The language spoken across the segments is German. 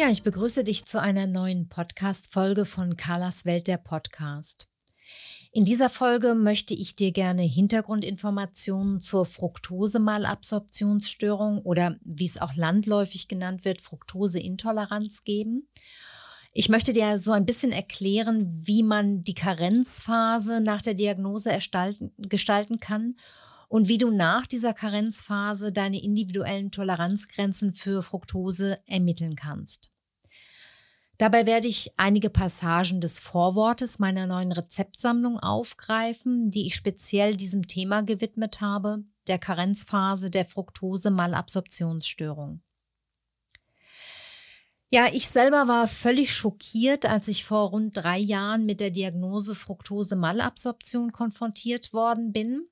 Ja, ich begrüße dich zu einer neuen Podcast-Folge von Carlas Welt der Podcast. In dieser Folge möchte ich dir gerne Hintergrundinformationen zur Fructose-Malabsorptionsstörung oder wie es auch landläufig genannt wird, Fructoseintoleranz geben. Ich möchte dir so ein bisschen erklären, wie man die Karenzphase nach der Diagnose gestalten kann und wie du nach dieser Karenzphase deine individuellen Toleranzgrenzen für Fructose ermitteln kannst. Dabei werde ich einige Passagen des Vorwortes meiner neuen Rezeptsammlung aufgreifen, die ich speziell diesem Thema gewidmet habe, der Karenzphase der Fructose-Malabsorptionsstörung. Ja, ich selber war völlig schockiert, als ich vor rund drei Jahren mit der Diagnose Fructose-Malabsorption konfrontiert worden bin.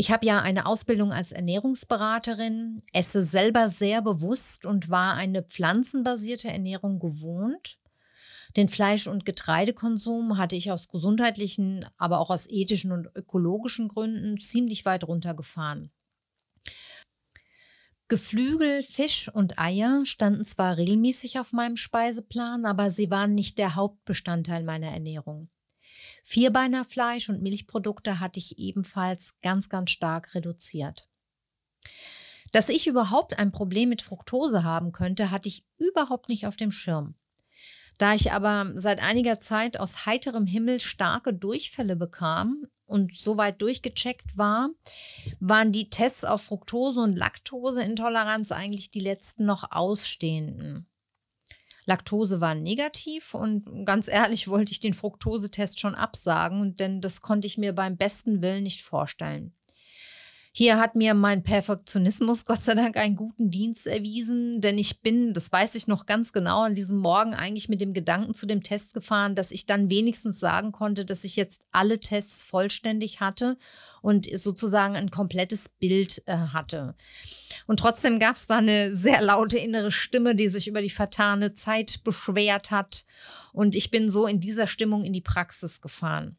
Ich habe ja eine Ausbildung als Ernährungsberaterin, esse selber sehr bewusst und war eine pflanzenbasierte Ernährung gewohnt. Den Fleisch- und Getreidekonsum hatte ich aus gesundheitlichen, aber auch aus ethischen und ökologischen Gründen ziemlich weit runtergefahren. Geflügel, Fisch und Eier standen zwar regelmäßig auf meinem Speiseplan, aber sie waren nicht der Hauptbestandteil meiner Ernährung. Vierbeinerfleisch und Milchprodukte hatte ich ebenfalls ganz, ganz stark reduziert. Dass ich überhaupt ein Problem mit Fructose haben könnte, hatte ich überhaupt nicht auf dem Schirm. Da ich aber seit einiger Zeit aus heiterem Himmel starke Durchfälle bekam und soweit durchgecheckt war, waren die Tests auf Fructose und Laktoseintoleranz eigentlich die letzten noch ausstehenden. Laktose war negativ und ganz ehrlich wollte ich den Fructosetest schon absagen, denn das konnte ich mir beim besten Willen nicht vorstellen. Hier hat mir mein Perfektionismus Gott sei Dank einen guten Dienst erwiesen, denn ich bin, das weiß ich noch ganz genau, an diesem Morgen eigentlich mit dem Gedanken zu dem Test gefahren, dass ich dann wenigstens sagen konnte, dass ich jetzt alle Tests vollständig hatte und sozusagen ein komplettes Bild äh, hatte. Und trotzdem gab es da eine sehr laute innere Stimme, die sich über die vertane Zeit beschwert hat. Und ich bin so in dieser Stimmung in die Praxis gefahren.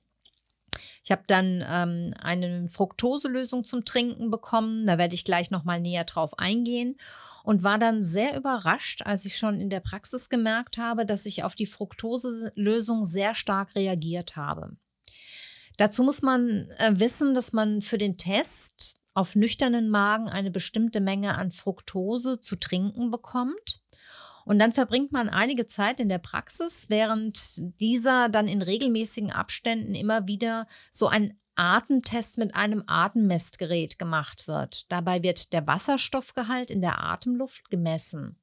Ich habe dann ähm, eine Fructoselösung zum Trinken bekommen. Da werde ich gleich nochmal näher drauf eingehen. Und war dann sehr überrascht, als ich schon in der Praxis gemerkt habe, dass ich auf die Fructoselösung sehr stark reagiert habe. Dazu muss man äh, wissen, dass man für den Test auf nüchternen Magen eine bestimmte Menge an Fructose zu trinken bekommt. Und dann verbringt man einige Zeit in der Praxis, während dieser dann in regelmäßigen Abständen immer wieder so ein Atemtest mit einem Atemmessgerät gemacht wird. Dabei wird der Wasserstoffgehalt in der Atemluft gemessen.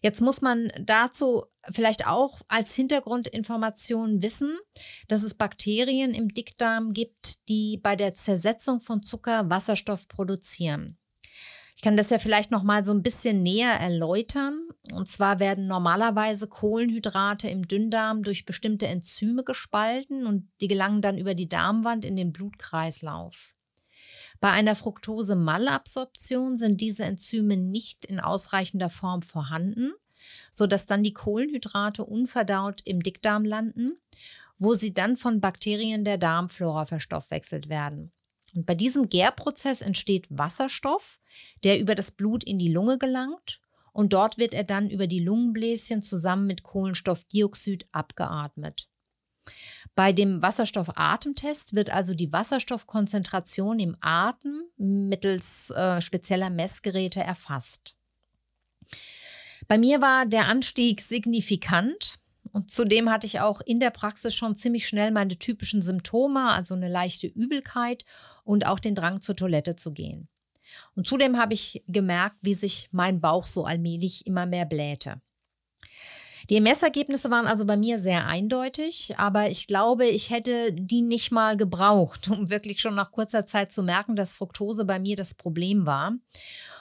Jetzt muss man dazu vielleicht auch als Hintergrundinformation wissen, dass es Bakterien im Dickdarm gibt, die bei der Zersetzung von Zucker Wasserstoff produzieren. Ich kann das ja vielleicht noch mal so ein bisschen näher erläutern. Und zwar werden normalerweise Kohlenhydrate im Dünndarm durch bestimmte Enzyme gespalten und die gelangen dann über die Darmwand in den Blutkreislauf. Bei einer Fructose-Malabsorption sind diese Enzyme nicht in ausreichender Form vorhanden, sodass dann die Kohlenhydrate unverdaut im Dickdarm landen, wo sie dann von Bakterien der Darmflora verstoffwechselt werden. Und bei diesem Gärprozess entsteht Wasserstoff, der über das Blut in die Lunge gelangt und dort wird er dann über die Lungenbläschen zusammen mit Kohlenstoffdioxid abgeatmet. Bei dem Wasserstoffatemtest wird also die Wasserstoffkonzentration im Atem mittels äh, spezieller Messgeräte erfasst. Bei mir war der Anstieg signifikant. Und zudem hatte ich auch in der Praxis schon ziemlich schnell meine typischen Symptome, also eine leichte Übelkeit und auch den Drang zur Toilette zu gehen. Und zudem habe ich gemerkt, wie sich mein Bauch so allmählich immer mehr blähte. Die Messergebnisse waren also bei mir sehr eindeutig, aber ich glaube, ich hätte die nicht mal gebraucht, um wirklich schon nach kurzer Zeit zu merken, dass Fructose bei mir das Problem war.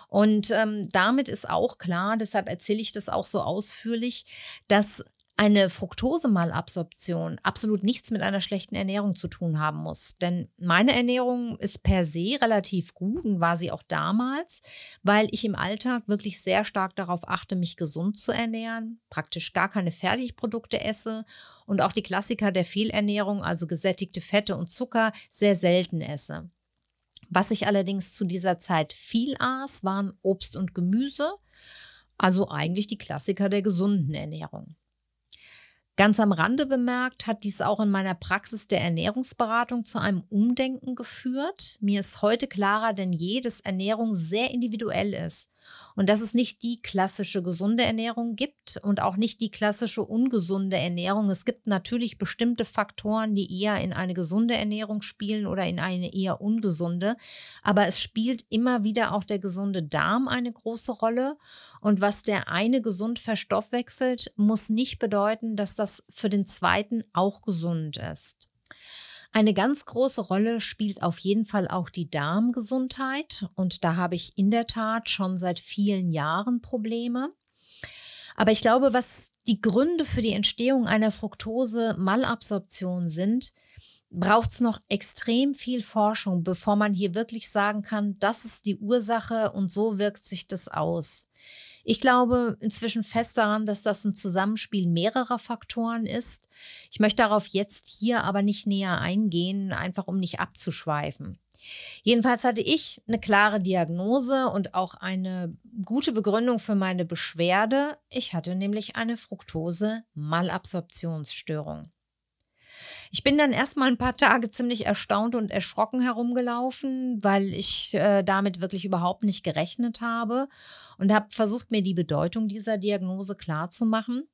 Und ähm, damit ist auch klar, deshalb erzähle ich das auch so ausführlich, dass eine Fructosemalabsorption absolut nichts mit einer schlechten Ernährung zu tun haben muss. Denn meine Ernährung ist per se relativ gut und war sie auch damals, weil ich im Alltag wirklich sehr stark darauf achte, mich gesund zu ernähren, praktisch gar keine Fertigprodukte esse und auch die Klassiker der Fehlernährung, also gesättigte Fette und Zucker, sehr selten esse. Was ich allerdings zu dieser Zeit viel aß, waren Obst und Gemüse, also eigentlich die Klassiker der gesunden Ernährung. Ganz am Rande bemerkt hat dies auch in meiner Praxis der Ernährungsberatung zu einem Umdenken geführt. Mir ist heute klarer denn je, dass Ernährung sehr individuell ist und dass es nicht die klassische gesunde Ernährung gibt und auch nicht die klassische ungesunde Ernährung. Es gibt natürlich bestimmte Faktoren, die eher in eine gesunde Ernährung spielen oder in eine eher ungesunde, aber es spielt immer wieder auch der gesunde Darm eine große Rolle und was der eine gesund verstoffwechselt, muss nicht bedeuten, dass das für den zweiten auch gesund ist. Eine ganz große Rolle spielt auf jeden Fall auch die Darmgesundheit. Und da habe ich in der Tat schon seit vielen Jahren Probleme. Aber ich glaube, was die Gründe für die Entstehung einer Fructose-Malabsorption sind, braucht es noch extrem viel Forschung, bevor man hier wirklich sagen kann, das ist die Ursache und so wirkt sich das aus. Ich glaube inzwischen fest daran, dass das ein Zusammenspiel mehrerer Faktoren ist. Ich möchte darauf jetzt hier aber nicht näher eingehen, einfach um nicht abzuschweifen. Jedenfalls hatte ich eine klare Diagnose und auch eine gute Begründung für meine Beschwerde. Ich hatte nämlich eine Fructose-Malabsorptionsstörung. Ich bin dann erstmal ein paar Tage ziemlich erstaunt und erschrocken herumgelaufen, weil ich äh, damit wirklich überhaupt nicht gerechnet habe und habe versucht, mir die Bedeutung dieser Diagnose klarzumachen.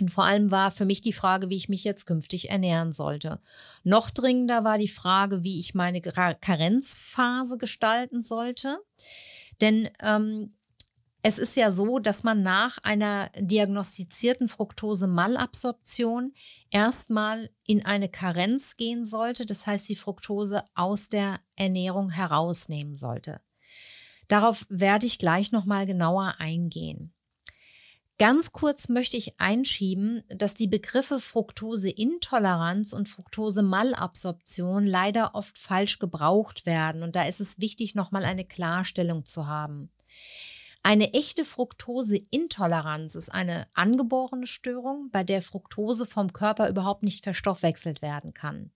Und vor allem war für mich die Frage, wie ich mich jetzt künftig ernähren sollte. Noch dringender war die Frage, wie ich meine Karenzphase gestalten sollte. Denn ähm, es ist ja so, dass man nach einer diagnostizierten Fructose-Malabsorption erstmal in eine Karenz gehen sollte, das heißt die Fructose aus der Ernährung herausnehmen sollte. Darauf werde ich gleich nochmal genauer eingehen. Ganz kurz möchte ich einschieben, dass die Begriffe Fructoseintoleranz und Fructose-Malabsorption leider oft falsch gebraucht werden und da ist es wichtig, nochmal eine Klarstellung zu haben. Eine echte Fructoseintoleranz ist eine angeborene Störung, bei der Fructose vom Körper überhaupt nicht verstoffwechselt werden kann.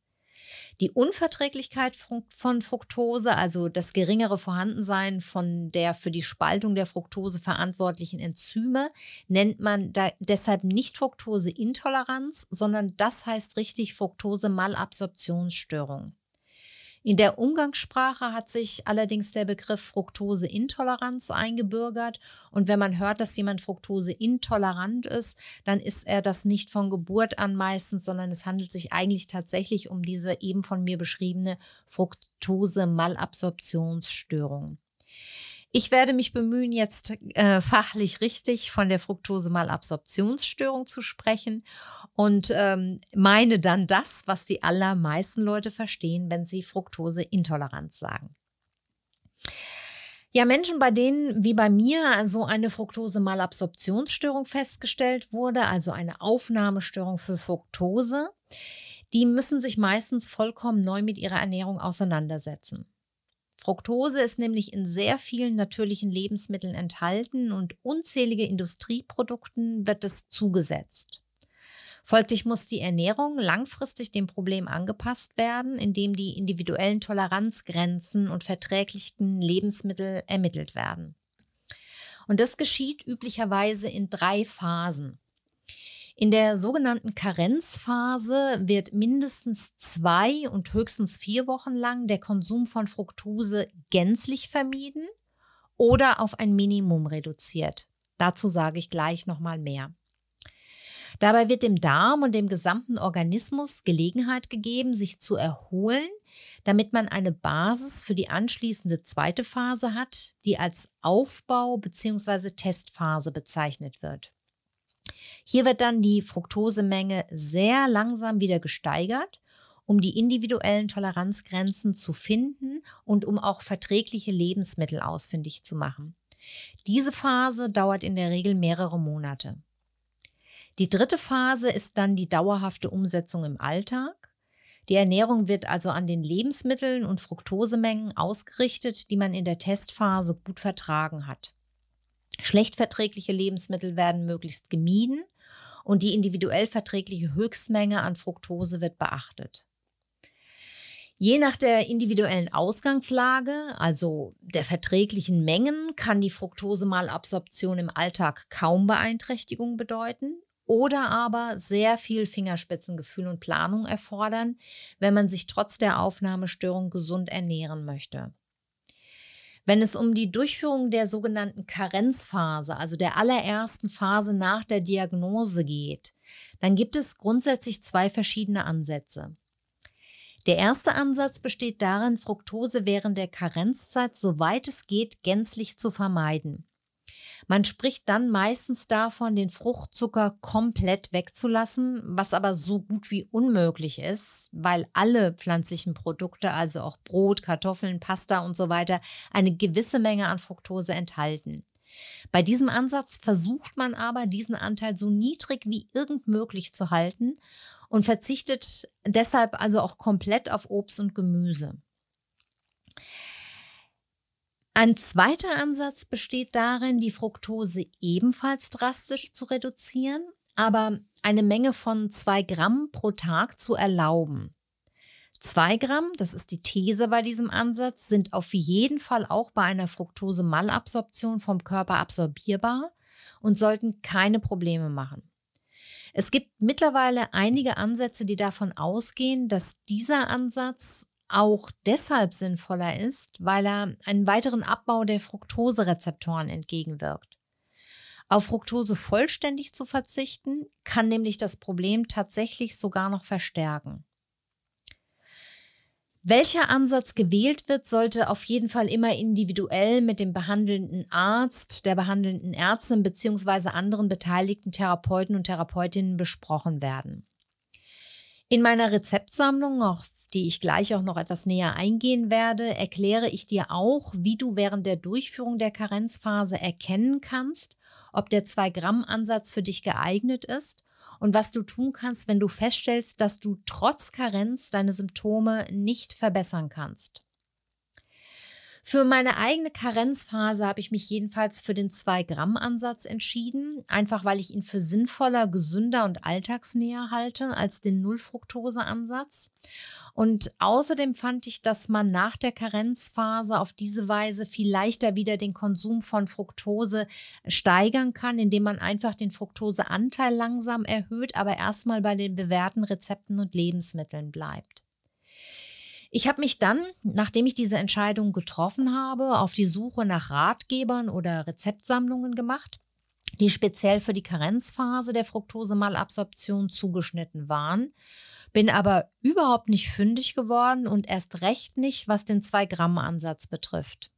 Die Unverträglichkeit von Fructose, also das geringere Vorhandensein von der für die Spaltung der Fructose verantwortlichen Enzyme, nennt man deshalb nicht Fructoseintoleranz, sondern das heißt richtig Fructose-Malabsorptionsstörung. In der Umgangssprache hat sich allerdings der Begriff Fructoseintoleranz eingebürgert. Und wenn man hört, dass jemand fructoseintolerant ist, dann ist er das nicht von Geburt an meistens, sondern es handelt sich eigentlich tatsächlich um diese eben von mir beschriebene Fructose-Malabsorptionsstörung. Ich werde mich bemühen, jetzt äh, fachlich richtig von der Fructose-Malabsorptionsstörung zu sprechen und ähm, meine dann das, was die allermeisten Leute verstehen, wenn sie Fructoseintoleranz sagen. Ja, Menschen, bei denen wie bei mir so eine Fructose-Malabsorptionsstörung festgestellt wurde, also eine Aufnahmestörung für Fructose, die müssen sich meistens vollkommen neu mit ihrer Ernährung auseinandersetzen. Fructose ist nämlich in sehr vielen natürlichen Lebensmitteln enthalten und unzählige Industrieprodukten wird es zugesetzt. Folglich muss die Ernährung langfristig dem Problem angepasst werden, indem die individuellen Toleranzgrenzen und verträglichen Lebensmittel ermittelt werden. Und das geschieht üblicherweise in drei Phasen. In der sogenannten Karenzphase wird mindestens zwei und höchstens vier Wochen lang der Konsum von Fructose gänzlich vermieden oder auf ein Minimum reduziert. Dazu sage ich gleich nochmal mehr. Dabei wird dem Darm und dem gesamten Organismus Gelegenheit gegeben, sich zu erholen, damit man eine Basis für die anschließende zweite Phase hat, die als Aufbau bzw. Testphase bezeichnet wird. Hier wird dann die Fructosemenge sehr langsam wieder gesteigert, um die individuellen Toleranzgrenzen zu finden und um auch verträgliche Lebensmittel ausfindig zu machen. Diese Phase dauert in der Regel mehrere Monate. Die dritte Phase ist dann die dauerhafte Umsetzung im Alltag. Die Ernährung wird also an den Lebensmitteln und Fructosemengen ausgerichtet, die man in der Testphase gut vertragen hat. Schlecht verträgliche Lebensmittel werden möglichst gemieden und die individuell verträgliche Höchstmenge an Fructose wird beachtet. Je nach der individuellen Ausgangslage, also der verträglichen Mengen, kann die Fructosemalabsorption im Alltag kaum Beeinträchtigung bedeuten oder aber sehr viel Fingerspitzengefühl und Planung erfordern, wenn man sich trotz der Aufnahmestörung gesund ernähren möchte. Wenn es um die Durchführung der sogenannten Karenzphase, also der allerersten Phase nach der Diagnose geht, dann gibt es grundsätzlich zwei verschiedene Ansätze. Der erste Ansatz besteht darin, Fructose während der Karenzzeit, soweit es geht, gänzlich zu vermeiden. Man spricht dann meistens davon, den Fruchtzucker komplett wegzulassen, was aber so gut wie unmöglich ist, weil alle pflanzlichen Produkte, also auch Brot, Kartoffeln, Pasta und so weiter, eine gewisse Menge an Fructose enthalten. Bei diesem Ansatz versucht man aber, diesen Anteil so niedrig wie irgend möglich zu halten und verzichtet deshalb also auch komplett auf Obst und Gemüse. Ein zweiter Ansatz besteht darin, die Fructose ebenfalls drastisch zu reduzieren, aber eine Menge von zwei Gramm pro Tag zu erlauben. Zwei Gramm, das ist die These bei diesem Ansatz, sind auf jeden Fall auch bei einer Fructose-Malabsorption vom Körper absorbierbar und sollten keine Probleme machen. Es gibt mittlerweile einige Ansätze, die davon ausgehen, dass dieser Ansatz auch deshalb sinnvoller ist, weil er einen weiteren Abbau der Fructoserezeptoren entgegenwirkt. Auf Fructose vollständig zu verzichten, kann nämlich das Problem tatsächlich sogar noch verstärken. Welcher Ansatz gewählt wird, sollte auf jeden Fall immer individuell mit dem behandelnden Arzt, der behandelnden Ärztin bzw. anderen beteiligten Therapeuten und Therapeutinnen besprochen werden. In meiner Rezeptsammlung, auf die ich gleich auch noch etwas näher eingehen werde, erkläre ich dir auch, wie du während der Durchführung der Karenzphase erkennen kannst, ob der 2-Gramm-Ansatz für dich geeignet ist und was du tun kannst, wenn du feststellst, dass du trotz Karenz deine Symptome nicht verbessern kannst. Für meine eigene Karenzphase habe ich mich jedenfalls für den 2-Gramm-Ansatz entschieden, einfach weil ich ihn für sinnvoller, gesünder und alltagsnäher halte als den Null-Fructose-Ansatz. Und außerdem fand ich, dass man nach der Karenzphase auf diese Weise viel leichter wieder den Konsum von Fructose steigern kann, indem man einfach den Fructoseanteil langsam erhöht, aber erstmal bei den bewährten Rezepten und Lebensmitteln bleibt. Ich habe mich dann, nachdem ich diese Entscheidung getroffen habe, auf die Suche nach Ratgebern oder Rezeptsammlungen gemacht, die speziell für die Karenzphase der Fructosemalabsorption zugeschnitten waren bin aber überhaupt nicht fündig geworden und erst recht nicht, was den 2-Gramm-Ansatz betrifft.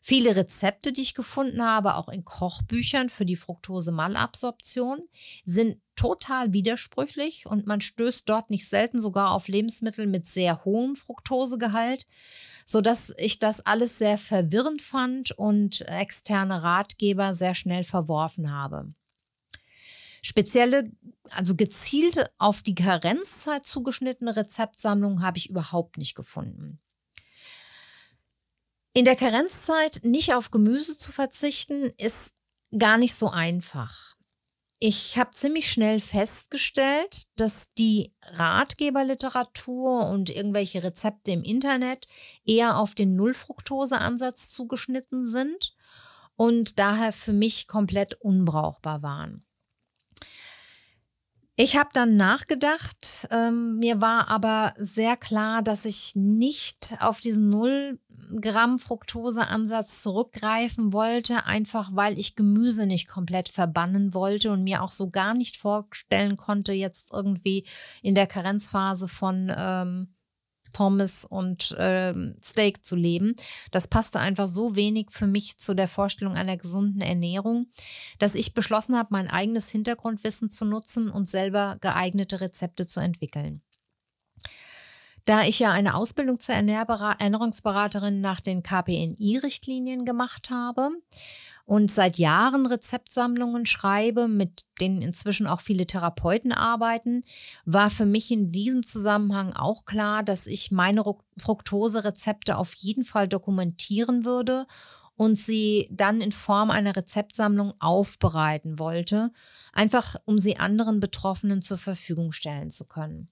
Viele Rezepte, die ich gefunden habe, auch in Kochbüchern für die Fructose-Malabsorption, sind total widersprüchlich und man stößt dort nicht selten sogar auf Lebensmittel mit sehr hohem Fructosegehalt, sodass ich das alles sehr verwirrend fand und externe Ratgeber sehr schnell verworfen habe. Spezielle, also gezielte auf die Karenzzeit zugeschnittene Rezeptsammlungen habe ich überhaupt nicht gefunden. In der Karenzzeit nicht auf Gemüse zu verzichten, ist gar nicht so einfach. Ich habe ziemlich schnell festgestellt, dass die Ratgeberliteratur und irgendwelche Rezepte im Internet eher auf den Nullfructose-Ansatz zugeschnitten sind und daher für mich komplett unbrauchbar waren. Ich habe dann nachgedacht. Ähm, mir war aber sehr klar, dass ich nicht auf diesen 0 Gramm Fructose-Ansatz zurückgreifen wollte, einfach weil ich Gemüse nicht komplett verbannen wollte und mir auch so gar nicht vorstellen konnte, jetzt irgendwie in der Karenzphase von ähm, Pommes und äh, Steak zu leben. Das passte einfach so wenig für mich zu der Vorstellung einer gesunden Ernährung, dass ich beschlossen habe, mein eigenes Hintergrundwissen zu nutzen und selber geeignete Rezepte zu entwickeln. Da ich ja eine Ausbildung zur Ernährungsberaterin nach den KPNI-Richtlinien gemacht habe und seit Jahren Rezeptsammlungen schreibe, mit denen inzwischen auch viele Therapeuten arbeiten, war für mich in diesem Zusammenhang auch klar, dass ich meine Fructose-Rezepte auf jeden Fall dokumentieren würde und sie dann in Form einer Rezeptsammlung aufbereiten wollte, einfach um sie anderen Betroffenen zur Verfügung stellen zu können.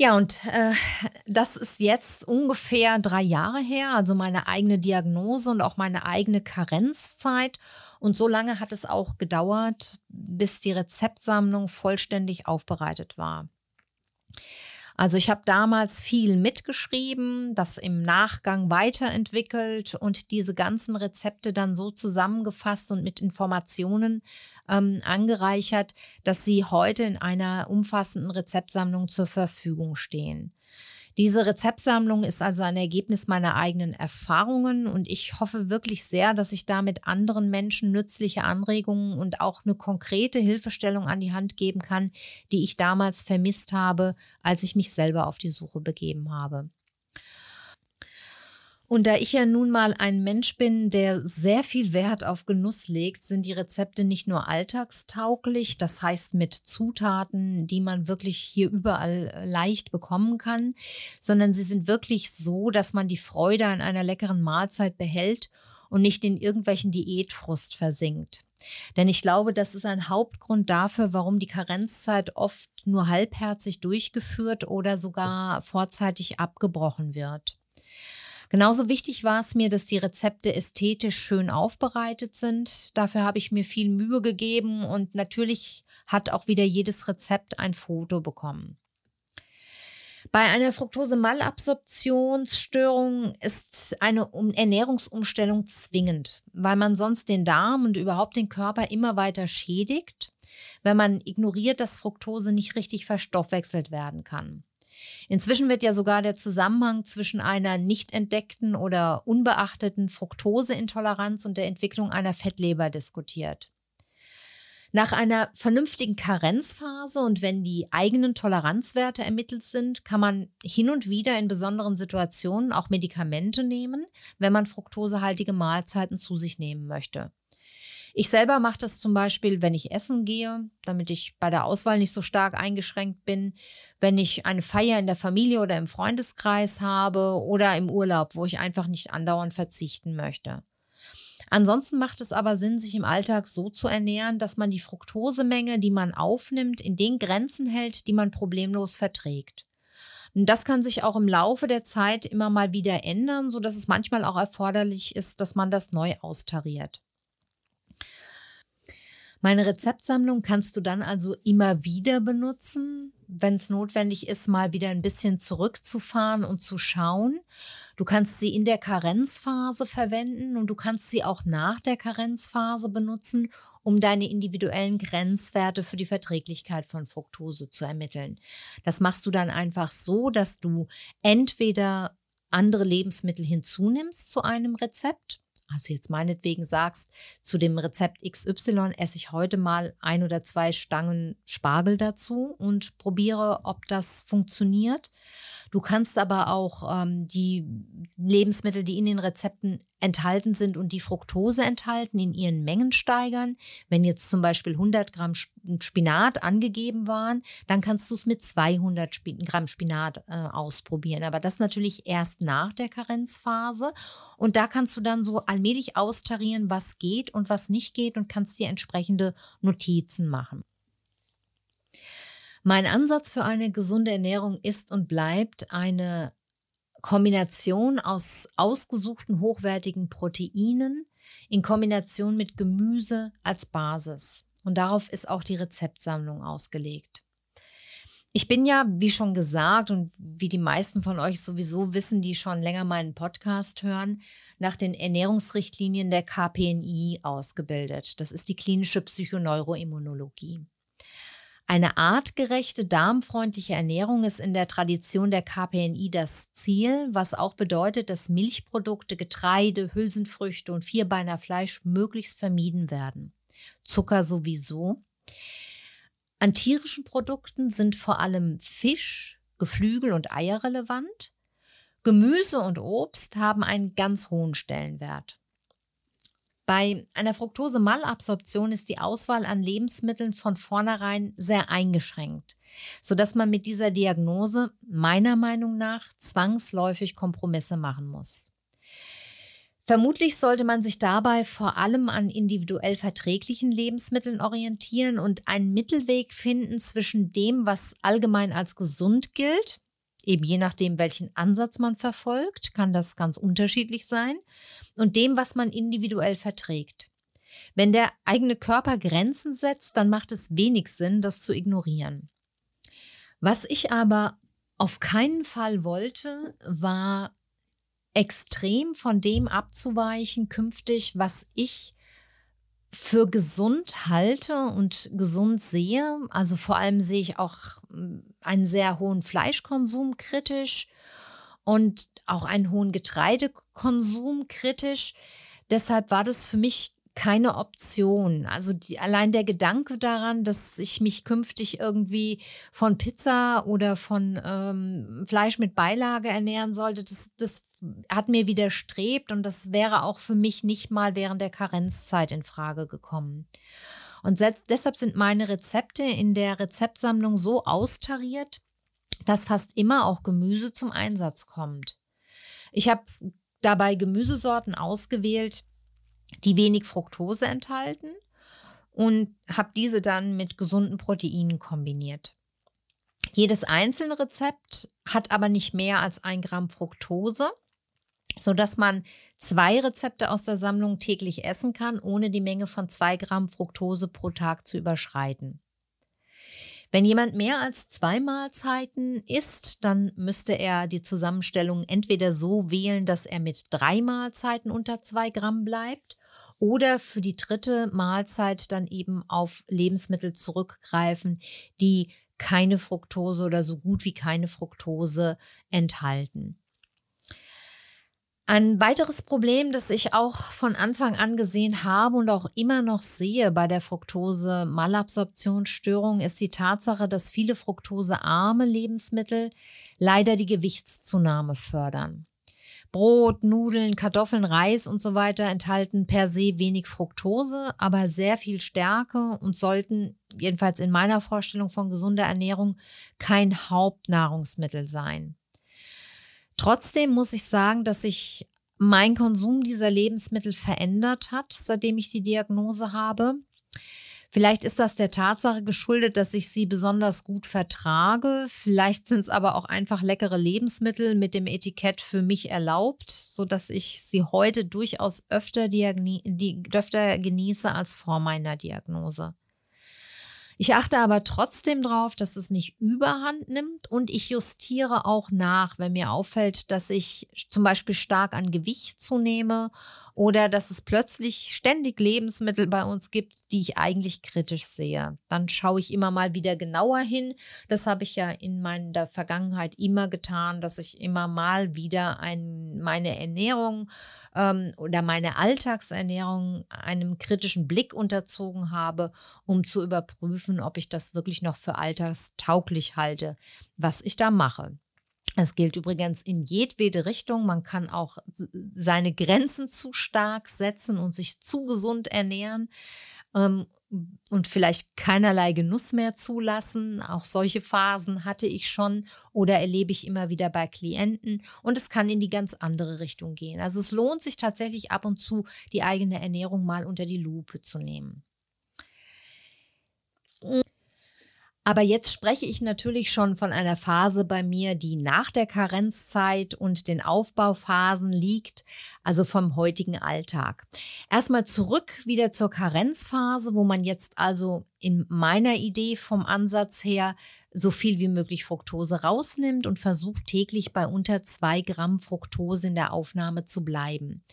Ja, und äh, das ist jetzt ungefähr drei Jahre her, also meine eigene Diagnose und auch meine eigene Karenzzeit. Und so lange hat es auch gedauert, bis die Rezeptsammlung vollständig aufbereitet war. Also ich habe damals viel mitgeschrieben, das im Nachgang weiterentwickelt und diese ganzen Rezepte dann so zusammengefasst und mit Informationen ähm, angereichert, dass sie heute in einer umfassenden Rezeptsammlung zur Verfügung stehen. Diese Rezeptsammlung ist also ein Ergebnis meiner eigenen Erfahrungen und ich hoffe wirklich sehr, dass ich damit anderen Menschen nützliche Anregungen und auch eine konkrete Hilfestellung an die Hand geben kann, die ich damals vermisst habe, als ich mich selber auf die Suche begeben habe. Und da ich ja nun mal ein Mensch bin, der sehr viel Wert auf Genuss legt, sind die Rezepte nicht nur alltagstauglich, das heißt mit Zutaten, die man wirklich hier überall leicht bekommen kann, sondern sie sind wirklich so, dass man die Freude an einer leckeren Mahlzeit behält und nicht in irgendwelchen Diätfrust versinkt. Denn ich glaube, das ist ein Hauptgrund dafür, warum die Karenzzeit oft nur halbherzig durchgeführt oder sogar vorzeitig abgebrochen wird. Genauso wichtig war es mir, dass die Rezepte ästhetisch schön aufbereitet sind. Dafür habe ich mir viel Mühe gegeben und natürlich hat auch wieder jedes Rezept ein Foto bekommen. Bei einer Fructose-Malabsorptionsstörung ist eine Ernährungsumstellung zwingend, weil man sonst den Darm und überhaupt den Körper immer weiter schädigt, wenn man ignoriert, dass Fructose nicht richtig verstoffwechselt werden kann. Inzwischen wird ja sogar der Zusammenhang zwischen einer nicht entdeckten oder unbeachteten Fructoseintoleranz und der Entwicklung einer Fettleber diskutiert. Nach einer vernünftigen Karenzphase und wenn die eigenen Toleranzwerte ermittelt sind, kann man hin und wieder in besonderen Situationen auch Medikamente nehmen, wenn man fruktosehaltige Mahlzeiten zu sich nehmen möchte. Ich selber mache das zum Beispiel, wenn ich essen gehe, damit ich bei der Auswahl nicht so stark eingeschränkt bin, wenn ich eine Feier in der Familie oder im Freundeskreis habe oder im Urlaub, wo ich einfach nicht andauernd verzichten möchte. Ansonsten macht es aber Sinn, sich im Alltag so zu ernähren, dass man die Fructosemenge, die man aufnimmt, in den Grenzen hält, die man problemlos verträgt. Und das kann sich auch im Laufe der Zeit immer mal wieder ändern, sodass es manchmal auch erforderlich ist, dass man das neu austariert. Meine Rezeptsammlung kannst du dann also immer wieder benutzen, wenn es notwendig ist, mal wieder ein bisschen zurückzufahren und zu schauen. Du kannst sie in der Karenzphase verwenden und du kannst sie auch nach der Karenzphase benutzen, um deine individuellen Grenzwerte für die Verträglichkeit von Fructose zu ermitteln. Das machst du dann einfach so, dass du entweder andere Lebensmittel hinzunimmst zu einem Rezept also jetzt meinetwegen sagst, zu dem Rezept XY esse ich heute mal ein oder zwei Stangen Spargel dazu und probiere, ob das funktioniert. Du kannst aber auch ähm, die Lebensmittel, die in den Rezepten enthalten sind und die Fructose enthalten, in ihren Mengen steigern. Wenn jetzt zum Beispiel 100 Gramm Spinat angegeben waren, dann kannst du es mit 200 Gramm Spinat äh, ausprobieren. Aber das natürlich erst nach der Karenzphase. Und da kannst du dann so allmählich austarieren, was geht und was nicht geht und kannst dir entsprechende Notizen machen. Mein Ansatz für eine gesunde Ernährung ist und bleibt eine Kombination aus ausgesuchten hochwertigen Proteinen in Kombination mit Gemüse als Basis. Und darauf ist auch die Rezeptsammlung ausgelegt. Ich bin ja, wie schon gesagt und wie die meisten von euch sowieso wissen, die schon länger meinen Podcast hören, nach den Ernährungsrichtlinien der KPNI ausgebildet. Das ist die klinische Psychoneuroimmunologie. Eine artgerechte, darmfreundliche Ernährung ist in der Tradition der KPNI das Ziel, was auch bedeutet, dass Milchprodukte, Getreide, Hülsenfrüchte und Vierbeinerfleisch möglichst vermieden werden. Zucker sowieso. An tierischen Produkten sind vor allem Fisch, Geflügel und Eier relevant. Gemüse und Obst haben einen ganz hohen Stellenwert. Bei einer Fructose-Malabsorption ist die Auswahl an Lebensmitteln von vornherein sehr eingeschränkt, sodass man mit dieser Diagnose meiner Meinung nach zwangsläufig Kompromisse machen muss. Vermutlich sollte man sich dabei vor allem an individuell verträglichen Lebensmitteln orientieren und einen Mittelweg finden zwischen dem, was allgemein als gesund gilt, eben je nachdem, welchen Ansatz man verfolgt, kann das ganz unterschiedlich sein, und dem, was man individuell verträgt. Wenn der eigene Körper Grenzen setzt, dann macht es wenig Sinn, das zu ignorieren. Was ich aber auf keinen Fall wollte, war extrem von dem abzuweichen künftig, was ich für gesund halte und gesund sehe. Also vor allem sehe ich auch hm, einen sehr hohen Fleischkonsum kritisch und auch einen hohen Getreidekonsum kritisch. Deshalb war das für mich keine Option. Also die, allein der Gedanke daran, dass ich mich künftig irgendwie von Pizza oder von ähm, Fleisch mit Beilage ernähren sollte, das, das hat mir widerstrebt und das wäre auch für mich nicht mal während der Karenzzeit in Frage gekommen. Und deshalb sind meine Rezepte in der Rezeptsammlung so austariert, dass fast immer auch Gemüse zum Einsatz kommt. Ich habe dabei Gemüsesorten ausgewählt, die wenig Fructose enthalten und habe diese dann mit gesunden Proteinen kombiniert. Jedes einzelne Rezept hat aber nicht mehr als ein Gramm Fructose, sodass man zwei Rezepte aus der Sammlung täglich essen kann, ohne die Menge von zwei Gramm Fructose pro Tag zu überschreiten. Wenn jemand mehr als zwei Mahlzeiten isst, dann müsste er die Zusammenstellung entweder so wählen, dass er mit drei Mahlzeiten unter zwei Gramm bleibt oder für die dritte Mahlzeit dann eben auf Lebensmittel zurückgreifen, die keine Fructose oder so gut wie keine Fructose enthalten. Ein weiteres Problem, das ich auch von Anfang an gesehen habe und auch immer noch sehe bei der Fructose-Malabsorptionsstörung, ist die Tatsache, dass viele fruktosearme Lebensmittel leider die Gewichtszunahme fördern. Brot, Nudeln, Kartoffeln, Reis und so weiter enthalten per se wenig Fructose, aber sehr viel Stärke und sollten, jedenfalls in meiner Vorstellung von gesunder Ernährung, kein Hauptnahrungsmittel sein. Trotzdem muss ich sagen, dass sich mein Konsum dieser Lebensmittel verändert hat, seitdem ich die Diagnose habe. Vielleicht ist das der Tatsache geschuldet, dass ich sie besonders gut vertrage. Vielleicht sind es aber auch einfach leckere Lebensmittel mit dem Etikett für mich erlaubt, sodass ich sie heute durchaus öfter, öfter genieße als vor meiner Diagnose. Ich achte aber trotzdem darauf, dass es nicht überhand nimmt und ich justiere auch nach, wenn mir auffällt, dass ich zum Beispiel stark an Gewicht zunehme oder dass es plötzlich ständig Lebensmittel bei uns gibt, die ich eigentlich kritisch sehe. Dann schaue ich immer mal wieder genauer hin. Das habe ich ja in meiner Vergangenheit immer getan, dass ich immer mal wieder ein, meine Ernährung ähm, oder meine Alltagsernährung einem kritischen Blick unterzogen habe, um zu überprüfen, prüfen, ob ich das wirklich noch für alltagstauglich halte, was ich da mache. Es gilt übrigens in jedwede Richtung. Man kann auch seine Grenzen zu stark setzen und sich zu gesund ernähren ähm, und vielleicht keinerlei Genuss mehr zulassen. Auch solche Phasen hatte ich schon oder erlebe ich immer wieder bei Klienten. Und es kann in die ganz andere Richtung gehen. Also es lohnt sich tatsächlich ab und zu, die eigene Ernährung mal unter die Lupe zu nehmen. Aber jetzt spreche ich natürlich schon von einer Phase bei mir, die nach der Karenzzeit und den Aufbauphasen liegt, also vom heutigen Alltag. Erstmal zurück wieder zur Karenzphase, wo man jetzt also in meiner Idee vom Ansatz her so viel wie möglich Fructose rausnimmt und versucht täglich bei unter zwei Gramm Fructose in der Aufnahme zu bleiben.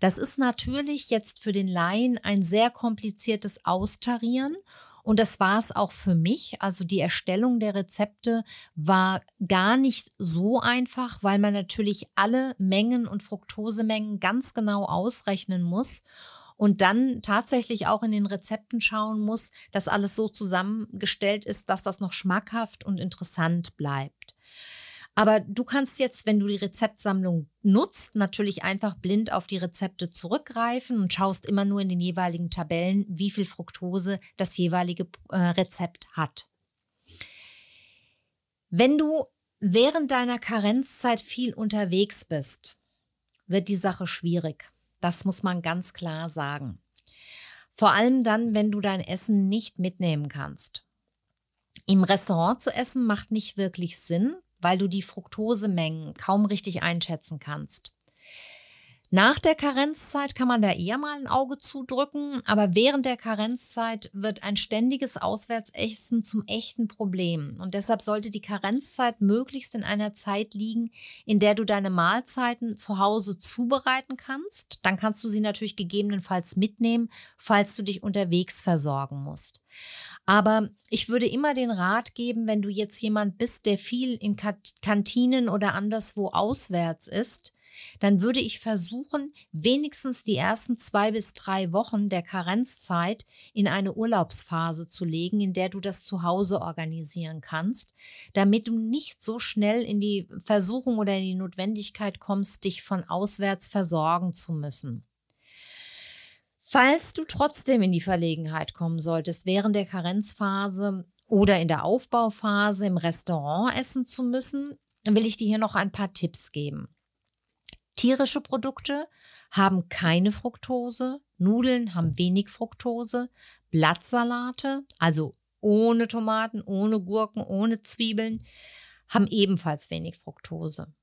Das ist natürlich jetzt für den Laien ein sehr kompliziertes Austarieren und das war es auch für mich. Also die Erstellung der Rezepte war gar nicht so einfach, weil man natürlich alle Mengen und Fructosemengen ganz genau ausrechnen muss und dann tatsächlich auch in den Rezepten schauen muss, dass alles so zusammengestellt ist, dass das noch schmackhaft und interessant bleibt. Aber du kannst jetzt, wenn du die Rezeptsammlung nutzt, natürlich einfach blind auf die Rezepte zurückgreifen und schaust immer nur in den jeweiligen Tabellen, wie viel Fructose das jeweilige äh, Rezept hat. Wenn du während deiner Karenzzeit viel unterwegs bist, wird die Sache schwierig. Das muss man ganz klar sagen. Vor allem dann, wenn du dein Essen nicht mitnehmen kannst. Im Restaurant zu essen macht nicht wirklich Sinn, weil du die Fructosemengen kaum richtig einschätzen kannst. Nach der Karenzzeit kann man da eher mal ein Auge zudrücken, aber während der Karenzzeit wird ein ständiges Auswärtsessen zum echten Problem. Und deshalb sollte die Karenzzeit möglichst in einer Zeit liegen, in der du deine Mahlzeiten zu Hause zubereiten kannst. Dann kannst du sie natürlich gegebenenfalls mitnehmen, falls du dich unterwegs versorgen musst. Aber ich würde immer den Rat geben, wenn du jetzt jemand bist, der viel in Kantinen oder anderswo auswärts ist, dann würde ich versuchen, wenigstens die ersten zwei bis drei Wochen der Karenzzeit in eine Urlaubsphase zu legen, in der du das zu Hause organisieren kannst, damit du nicht so schnell in die Versuchung oder in die Notwendigkeit kommst, dich von auswärts versorgen zu müssen. Falls du trotzdem in die Verlegenheit kommen solltest, während der Karenzphase oder in der Aufbauphase im Restaurant essen zu müssen, will ich dir hier noch ein paar Tipps geben. Tierische Produkte haben keine Fructose, Nudeln haben wenig Fructose, Blattsalate, also ohne Tomaten, ohne Gurken, ohne Zwiebeln, haben ebenfalls wenig Fructose.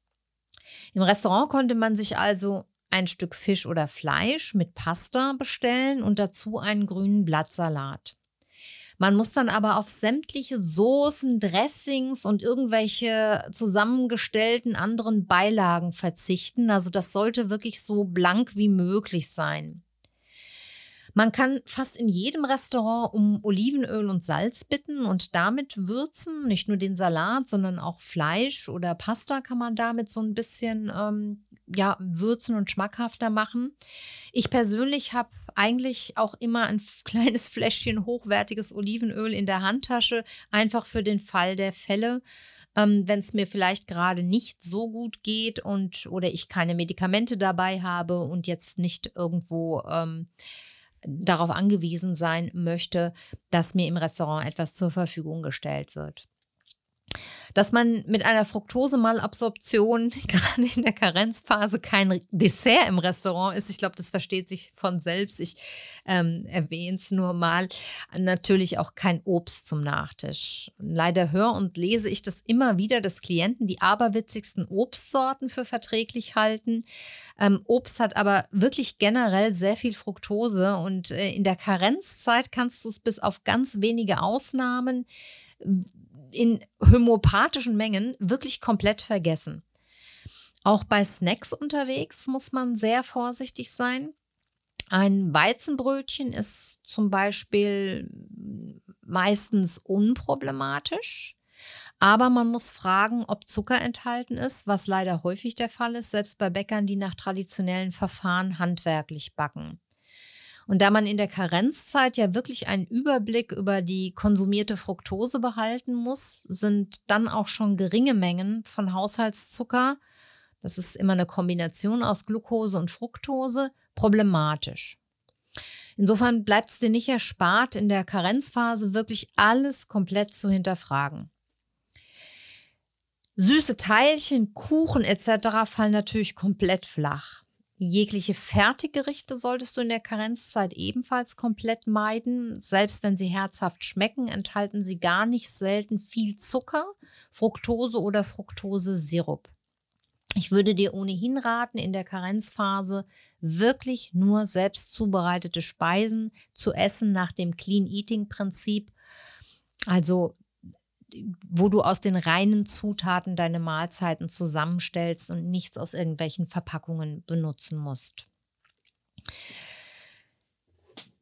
Im Restaurant konnte man sich also ein Stück Fisch oder Fleisch mit Pasta bestellen und dazu einen grünen Blattsalat. Man muss dann aber auf sämtliche Soßen, Dressings und irgendwelche zusammengestellten anderen Beilagen verzichten. Also das sollte wirklich so blank wie möglich sein. Man kann fast in jedem Restaurant um Olivenöl und Salz bitten und damit würzen. Nicht nur den Salat, sondern auch Fleisch oder Pasta kann man damit so ein bisschen ähm, ja, würzen und schmackhafter machen. Ich persönlich habe eigentlich auch immer ein kleines Fläschchen hochwertiges Olivenöl in der Handtasche, einfach für den Fall der Fälle. Ähm, Wenn es mir vielleicht gerade nicht so gut geht und oder ich keine Medikamente dabei habe und jetzt nicht irgendwo ähm, darauf angewiesen sein möchte, dass mir im Restaurant etwas zur Verfügung gestellt wird dass man mit einer Fructosemalabsorption gerade in der Karenzphase kein Dessert im Restaurant ist. Ich glaube, das versteht sich von selbst. Ich ähm, erwähne es nur mal. Natürlich auch kein Obst zum Nachtisch. Leider höre und lese ich das immer wieder, dass Klienten die aberwitzigsten Obstsorten für verträglich halten. Ähm, Obst hat aber wirklich generell sehr viel Fructose und äh, in der Karenzzeit kannst du es bis auf ganz wenige Ausnahmen in homöopathischen Mengen wirklich komplett vergessen. Auch bei Snacks unterwegs muss man sehr vorsichtig sein. Ein Weizenbrötchen ist zum Beispiel meistens unproblematisch, aber man muss fragen, ob Zucker enthalten ist, was leider häufig der Fall ist, selbst bei Bäckern, die nach traditionellen Verfahren handwerklich backen. Und da man in der Karenzzeit ja wirklich einen Überblick über die konsumierte Fructose behalten muss, sind dann auch schon geringe Mengen von Haushaltszucker, das ist immer eine Kombination aus Glucose und Fructose, problematisch. Insofern bleibt es dir nicht erspart, in der Karenzphase wirklich alles komplett zu hinterfragen. Süße Teilchen, Kuchen etc. fallen natürlich komplett flach. Jegliche Fertiggerichte solltest du in der Karenzzeit ebenfalls komplett meiden. Selbst wenn sie herzhaft schmecken, enthalten sie gar nicht selten viel Zucker, Fructose oder Fructose-Sirup. Ich würde dir ohnehin raten, in der Karenzphase wirklich nur selbst zubereitete Speisen zu essen nach dem Clean Eating Prinzip. Also wo du aus den reinen Zutaten deine Mahlzeiten zusammenstellst und nichts aus irgendwelchen Verpackungen benutzen musst.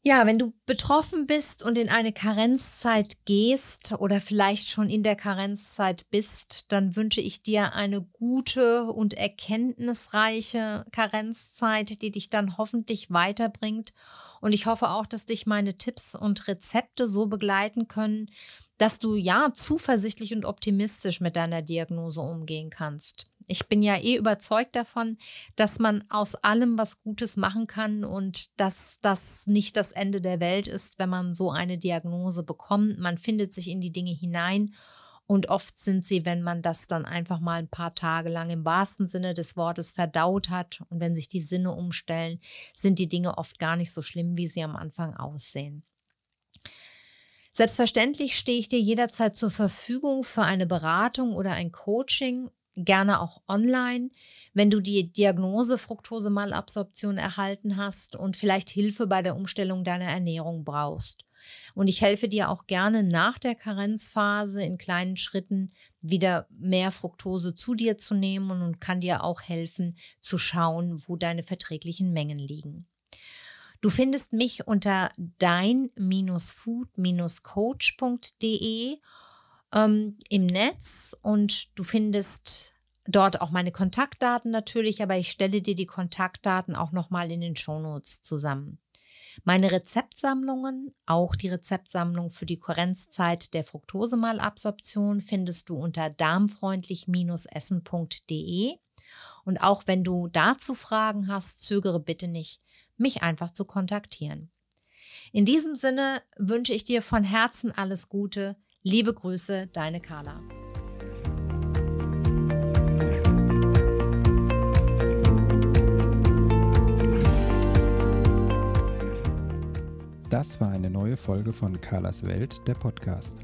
Ja, wenn du betroffen bist und in eine Karenzzeit gehst oder vielleicht schon in der Karenzzeit bist, dann wünsche ich dir eine gute und erkenntnisreiche Karenzzeit, die dich dann hoffentlich weiterbringt. Und ich hoffe auch, dass dich meine Tipps und Rezepte so begleiten können, dass du ja zuversichtlich und optimistisch mit deiner Diagnose umgehen kannst. Ich bin ja eh überzeugt davon, dass man aus allem was Gutes machen kann und dass das nicht das Ende der Welt ist, wenn man so eine Diagnose bekommt. Man findet sich in die Dinge hinein und oft sind sie, wenn man das dann einfach mal ein paar Tage lang im wahrsten Sinne des Wortes verdaut hat und wenn sich die Sinne umstellen, sind die Dinge oft gar nicht so schlimm, wie sie am Anfang aussehen. Selbstverständlich stehe ich dir jederzeit zur Verfügung für eine Beratung oder ein Coaching, gerne auch online, wenn du die Diagnose Fructosemalabsorption erhalten hast und vielleicht Hilfe bei der Umstellung deiner Ernährung brauchst. Und ich helfe dir auch gerne nach der Karenzphase in kleinen Schritten wieder mehr Fructose zu dir zu nehmen und kann dir auch helfen zu schauen, wo deine verträglichen Mengen liegen. Du findest mich unter dein-food-coach.de ähm, im Netz und du findest dort auch meine Kontaktdaten natürlich, aber ich stelle dir die Kontaktdaten auch nochmal in den Shownotes zusammen. Meine Rezeptsammlungen, auch die Rezeptsammlung für die Kohärenzzeit der Fructosemalabsorption, findest du unter darmfreundlich-essen.de. Und auch wenn du dazu Fragen hast, zögere bitte nicht, mich einfach zu kontaktieren. In diesem Sinne wünsche ich dir von Herzen alles Gute. Liebe Grüße, deine Carla. Das war eine neue Folge von Carlas Welt, der Podcast.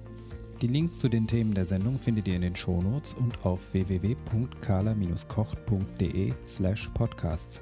Die Links zu den Themen der Sendung findet ihr in den Shownotes und auf www.carla-kocht.de slash podcasts.